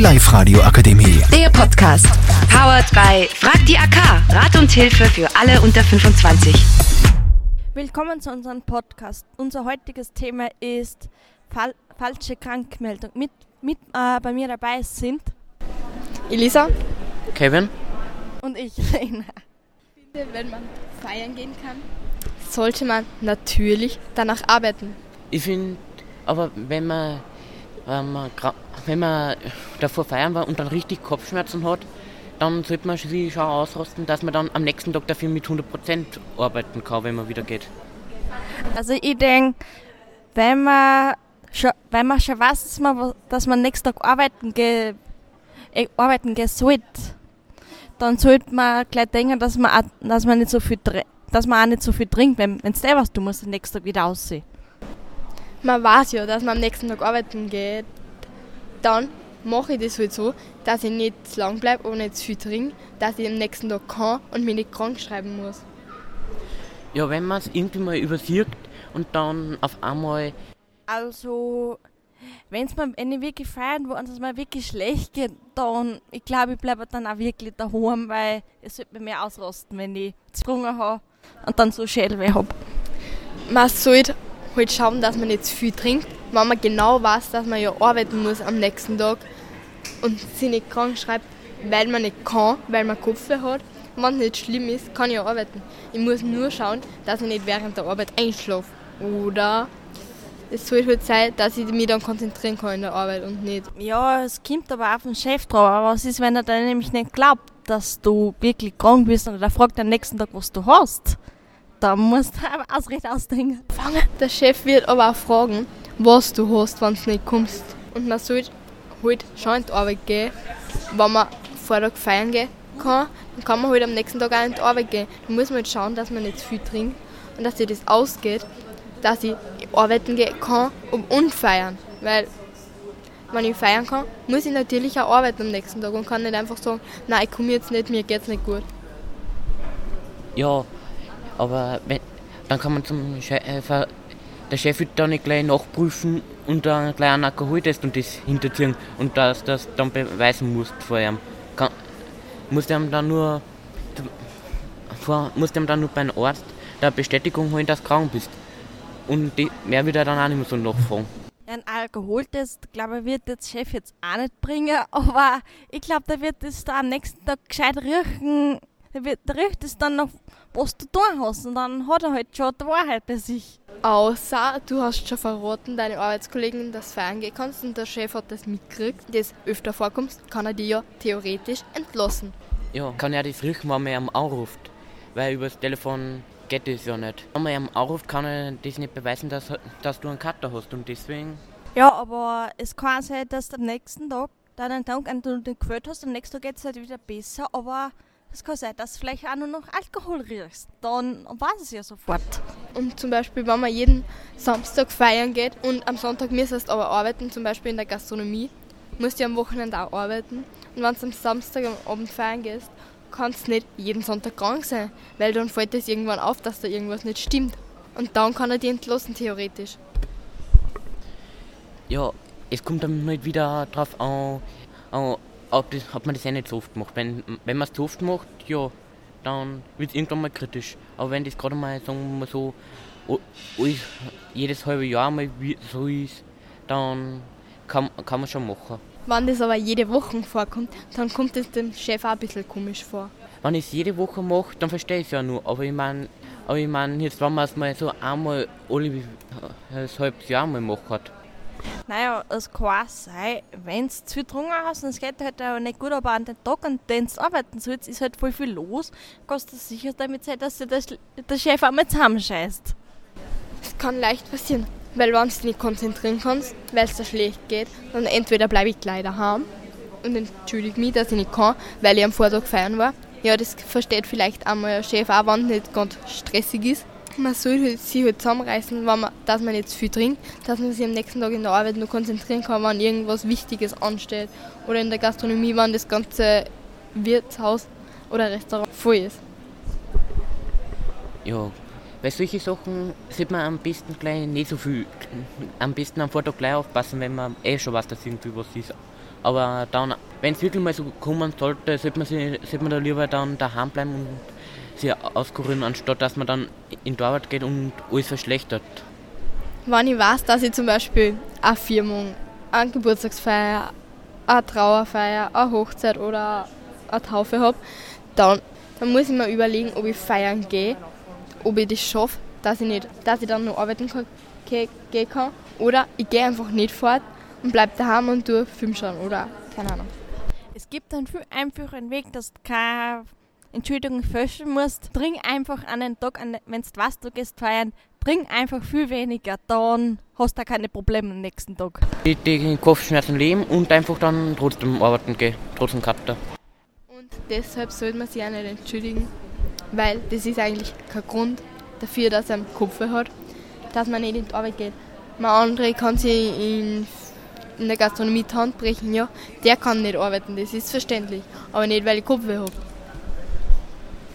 Live-Radio Akademie. Der Podcast. Powered by Frag die AK. Rat und Hilfe für alle unter 25. Willkommen zu unserem Podcast. Unser heutiges Thema ist Fal falsche Krankmeldung. Mit, mit äh, bei mir dabei sind Elisa? Kevin? und ich, Reina. Wenn man feiern gehen kann, sollte man natürlich danach arbeiten. Ich finde, aber wenn man, wenn, man, wenn man davor feiern war und dann richtig Kopfschmerzen hat, dann sollte man sich schon ausrasten, dass man dann am nächsten Tag dafür mit 100% arbeiten kann, wenn man wieder geht. Also ich denke, wenn man schon, wenn man schon weiß, dass man, dass man nächsten Tag arbeiten geht, äh, arbeiten gehen sollte, dann sollte man gleich denken, dass man, auch, dass man nicht so viel dass man auch nicht so viel trinkt, wenn es der was du musst den nächsten Tag wieder aussehen. Man weiß ja, dass man am nächsten Tag arbeiten geht. Dann mache ich das halt so, dass ich nicht zu lang bleibe und nicht zu viel trinke, dass ich am nächsten Tag kann und mich nicht krank schreiben muss. Ja, wenn man es irgendwie mal übersieht und dann auf einmal, Also, wenn es mir wirklich feiern wo und es mir wirklich schlecht geht, dann, ich glaube, ich bleibe dann auch wirklich daheim, weil es wird mir mehr ausrasten, wenn ich gezwungen habe und dann so Schädelweh habe. Man sollte halt schauen, dass man nicht zu viel trinkt, wenn man genau weiß, dass man ja arbeiten muss am nächsten Tag und sich nicht krank schreibt, weil man nicht kann, weil man Kopfweh hat. Wenn es nicht schlimm ist, kann ich ja arbeiten. Ich muss nur schauen, dass ich nicht während der Arbeit einschlafe. Oder es soll halt sein, dass ich mich dann konzentrieren kann in der Arbeit und nicht. Ja, es kommt aber auf den Chef drauf. Aber was ist, wenn er dann nämlich nicht glaubt, dass du wirklich krank bist und er fragt am nächsten Tag, was du hast? Da musst du aber Ausrede ausdenken. Der Chef wird aber auch fragen, was du hast, wenn du nicht kommst. Und man sollte halt schon in die Arbeit gehen. Wenn man vor Tag feiern gehen kann, dann kann man halt am nächsten Tag auch in die Arbeit gehen. Da muss man halt schauen, dass man nicht zu viel trinkt und dass sich das ausgeht, dass ich arbeiten gehen kann und, und feiern. Weil, wenn ich feiern kann, muss ich natürlich auch arbeiten am nächsten Tag und kann nicht einfach sagen, nein, ich komme jetzt nicht, mir geht's nicht gut. ja, aber wenn, dann kann man zum Chef, äh, der Chef wird dann nicht gleich nachprüfen und dann gleich einen Alkoholtest und das hinterziehen und dass das dann beweisen musst vor ihm. Kann, musst ihm dann nur vor, musst ihm dann nur beim Arzt der Bestätigung holen, dass du krank bist. Und die, mehr wird er dann auch nicht mehr so nachfragen. Ein Alkoholtest, glaube ich, wird der Chef jetzt auch nicht bringen, aber ich glaube, der wird es da am nächsten Tag gescheit riechen. Der, wird, der riecht es dann noch, was du tun hast und dann hat er halt schon die Wahrheit bei sich. Außer du hast schon verraten deine Arbeitskollegen, dass du feiern gehen kannst und der Chef hat das mitgekriegt, das öfter vorkommt, kann er dich ja theoretisch entlassen. Ja, kann er das riechen, wenn man ihm anruft. Weil übers Telefon geht das ja nicht. Wenn man ihm anruft, kann er das nicht beweisen, dass, dass du einen Kater hast. Und deswegen, Ja, aber es kann sein, dass du am nächsten Tag deinen Tag an du den gefühlt hast, am nächsten Tag geht es halt wieder besser, aber es kann sein, dass du vielleicht auch nur noch Alkohol riechst. Dann weiß es ja sofort. Und zum Beispiel, wenn man jeden Samstag feiern geht und am Sonntag müsstest du aber arbeiten, zum Beispiel in der Gastronomie, musst du am Wochenende auch arbeiten. Und wenn du am Samstag am Abend feiern gehst, kannst du nicht jeden Sonntag krank sein, weil dann fällt es irgendwann auf, dass da irgendwas nicht stimmt. Und dann kann er dich entlassen, theoretisch. ja, es kommt dann nicht wieder drauf an, an ob, das, ob man das eh nicht so oft macht. Wenn, wenn man es zu oft macht, ja, dann wird es irgendwann mal kritisch. Aber wenn das gerade mal, sagen wir mal so, alles- jedes halbe Jahr mal so ist, dann kann, kann man schon machen. Wenn das aber jede Woche vorkommt, dann kommt es dem Chef auch ein bisschen komisch vor. Wenn ich es jede Woche mache, dann verstehe ich es ja nur. Aber ich meine, aber ich mein, jetzt wenn man es mal so einmal alle äh, ein halbes Jahr mal macht. Naja, es kann sein, wenn du zu viel getrunken hast und es geht halt auch nicht gut, aber an den Tag, an dem du arbeiten sollst, ist halt voll viel los, kannst du sicher damit sein, dass dir der, Chef auch mal zusammenscheißt. Es kann leicht passieren, weil wenn du nicht konzentrieren kannst, weil es dir schlecht geht, dann entweder bleibe ich gleich daheim und entschuldige mich, dass ich nicht kann, weil ich am Vortag feiern war. Ja, das versteht vielleicht einmal der Chef auch, wenn es nicht ganz stressig ist. Man soll halt sich halt zusammenreißen, wenn man, dass man zu viel trinkt, dass man sich am nächsten Tag in der Arbeit nur konzentrieren kann, wenn irgendwas Wichtiges ansteht. Oder in der Gastronomie, wenn das ganze Wirtshaus oder Restaurant voll ist. Ja, bei solchen Sachen sollte man am besten gleich nicht so viel, am besten am Vortag gleich aufpassen, wenn man eh schon weiß, dass irgendwie was ist. Aber dann, wenn es wirklich mal so kommen sollte, sollte man, sich, sollte man da lieber dann daheim bleiben und sich auskurieren, anstatt dass man dann in die Arbeit geht und alles verschlechtert. Wenn ich weiß, dass ich zum Beispiel eine Firmung, eine Geburtstagsfeier, eine Trauerfeier, eine Hochzeit oder eine Taufe habe, dann, dann muss ich mir überlegen, ob ich feiern gehe, ob ich das schaffe, dass ich, nicht, dass ich dann noch arbeiten kann, gehen kann. Oder ich gehe einfach nicht fort und bleibe daheim und tue Film schauen oder keine Ahnung. Es gibt einen viel einfachen Weg, dass du keine Entschuldigung fälschen musst. Trink einfach an den Tag, wenn du weißt, du gehst feiern, trink einfach viel weniger, dann hast du keine Probleme am nächsten Tag. Die, die Kopfschmerzen leben und einfach dann trotzdem arbeiten gehen, trotzdem Kater. Und deshalb sollte man sich auch nicht entschuldigen, weil das ist eigentlich kein Grund dafür, dass er einen Kopf hat, dass man nicht in die Arbeit geht. Man andere kann sich in, in der Gastronomie die Hand brechen, ja, der kann nicht arbeiten, das ist verständlich, aber nicht, weil ich Kopfweh habe.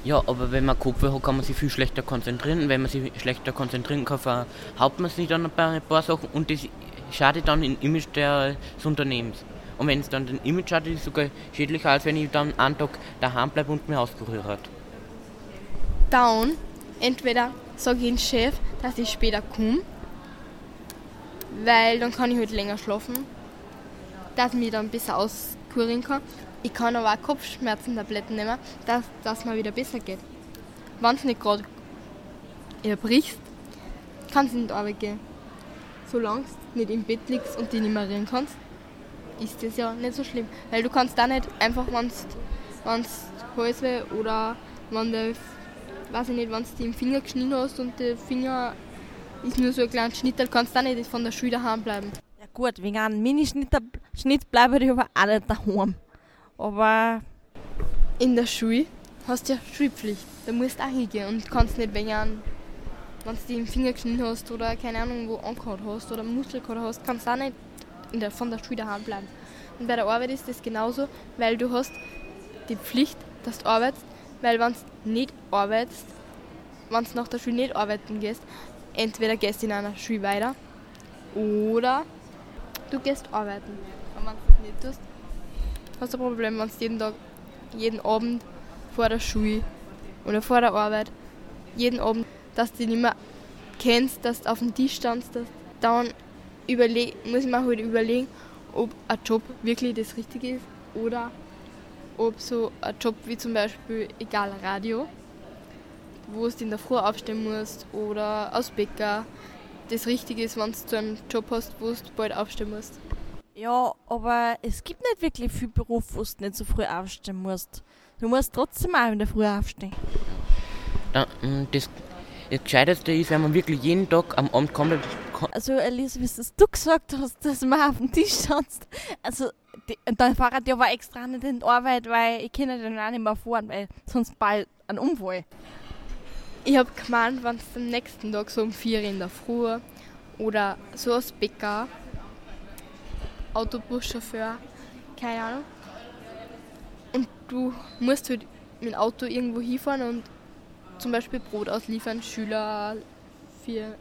Ja, aber wenn man hat, kann man sich viel schlechter konzentrieren. Wenn man sich schlechter konzentrieren kann, verhauptet man sich dann bei ein paar Sachen und das schadet dann im Image des Unternehmens. Und wenn es dann den Image schadet, ist es sogar schädlicher, als wenn ich dann einen Tag daheim bleibe und mir auskuriert hat. Dann, entweder sage ich dem Chef, dass ich später komme, weil dann kann ich halt länger schlafen, dass ich mich dann besser auskurieren kann. Ich kann aber auch Kopfschmerzentabletten nehmen, dass das mir wieder besser geht. Wenn es nicht gerade erbrichst, kannst du in die Arbeit gehen. Solange du nicht im Bett liegst und dich nicht mehr reden kannst, ist das ja nicht so schlimm. Weil du kannst da nicht einfach, wenn du Halsweh oder wenn du, weiß ich nicht, wenn du im Finger geschnitten hast und der Finger ist nur so ein kleiner Schnitt, dann kannst du auch nicht von der Schule daheim bleiben. Gut, wegen einem Minischnitt Schnitt bleibe ich aber auch nicht daheim. Aber in der Schule hast du ja Schulpflicht. Da musst du auch hingehen und kannst nicht wegen einem, wenn du dich im Finger geschnitten hast oder keine Ahnung wo angehört hast oder Muskelkater hast, kannst du auch nicht der, von der Schule daheim bleiben. Und bei der Arbeit ist das genauso, weil du hast die Pflicht, dass du arbeitest, weil wenn du nicht arbeitest, wenn du nach der Schule nicht arbeiten gehst, entweder gehst du in einer Schule weiter oder du gehst arbeiten. Wenn du das nicht tust, hast du ein Problem, wenn du jeden Tag, jeden Abend vor der Schule oder vor der Arbeit, jeden Abend, dass du dich nicht mehr kennst, dass du auf dem Tisch standst, dass dann überleg, muss ich mir halt überlegen, ob ein Job wirklich das Richtige ist oder ob so ein Job wie zum Beispiel, egal, Radio, wo du in der Früh aufstehen musst oder als Bäcker, das Richtige ist, wenn du einen Job hast, wo du bald aufstehen musst. Ja, aber es gibt nicht wirklich viel Beruf, wo du nicht so früh aufstehen musst. Du musst trotzdem auch in der Früh aufstehen. Ja, das, das Gescheiteste ist, wenn man wirklich jeden Tag am Abend kommt. Also Elise, wie du gesagt hast, dass man auf dem Tisch sitzt. Also die, dein Fahrrad ja war extra nicht in die Arbeit, weil ich kann dann auch nicht mehr fahren, weil sonst bald ein Unfall. Ich habe gemeint, wenn es am nächsten Tag so um vier in der Früh oder so als Bäcker Autobuschauffeur, keine Ahnung. Und du musst halt mit dem Auto irgendwo hinfahren und zum Beispiel Brot ausliefern, Schüler für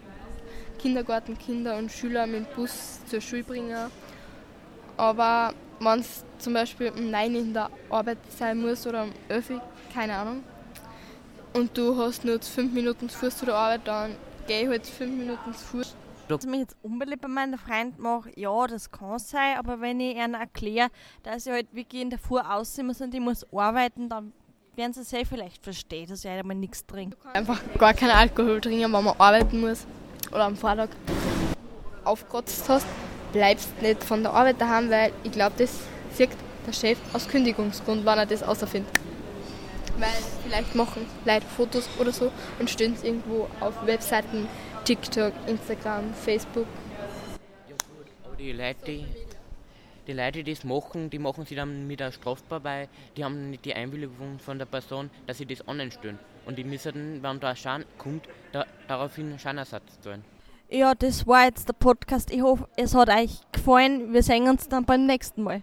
Kindergartenkinder und Schüler mit dem Bus zur Schule bringen. Aber wenn es zum Beispiel um 9 in der Arbeit sein muss oder um 11, keine Ahnung, und du hast nur 5 Minuten zu Fuß zu der Arbeit, dann gehe ich halt 5 Minuten zu Fuß dass ich mich jetzt unbeliebt bei meinen Freunden mache, ja, das kann sein, aber wenn ich ihnen erkläre, dass ich halt wirklich in der Früh aussehen muss und ich muss arbeiten, dann werden sie sehr vielleicht verstehen, dass ich einmal nichts trinke. Einfach gar keinen Alkohol trinken, wenn man arbeiten muss oder am Vortag aufgerotzt hast, bleibst nicht von der Arbeit daheim, weil ich glaube, das sieht der Chef aus Kündigungsgrund, wenn er das außerfindet. Weil vielleicht machen Leute Fotos oder so und stellen es irgendwo auf Webseiten TikTok, Instagram, Facebook. Ja gut, aber die Leute, die, Leute, die das machen, die machen sie dann mit der strafbar, weil die haben nicht die Einwilligung von der Person, dass sie das online stellen. Und die müssen, wenn da ein Schaden kommt, da, daraufhin Schadenersatz zahlen. Ja, das war jetzt der Podcast. Ich hoffe, es hat euch gefallen. Wir sehen uns dann beim nächsten Mal.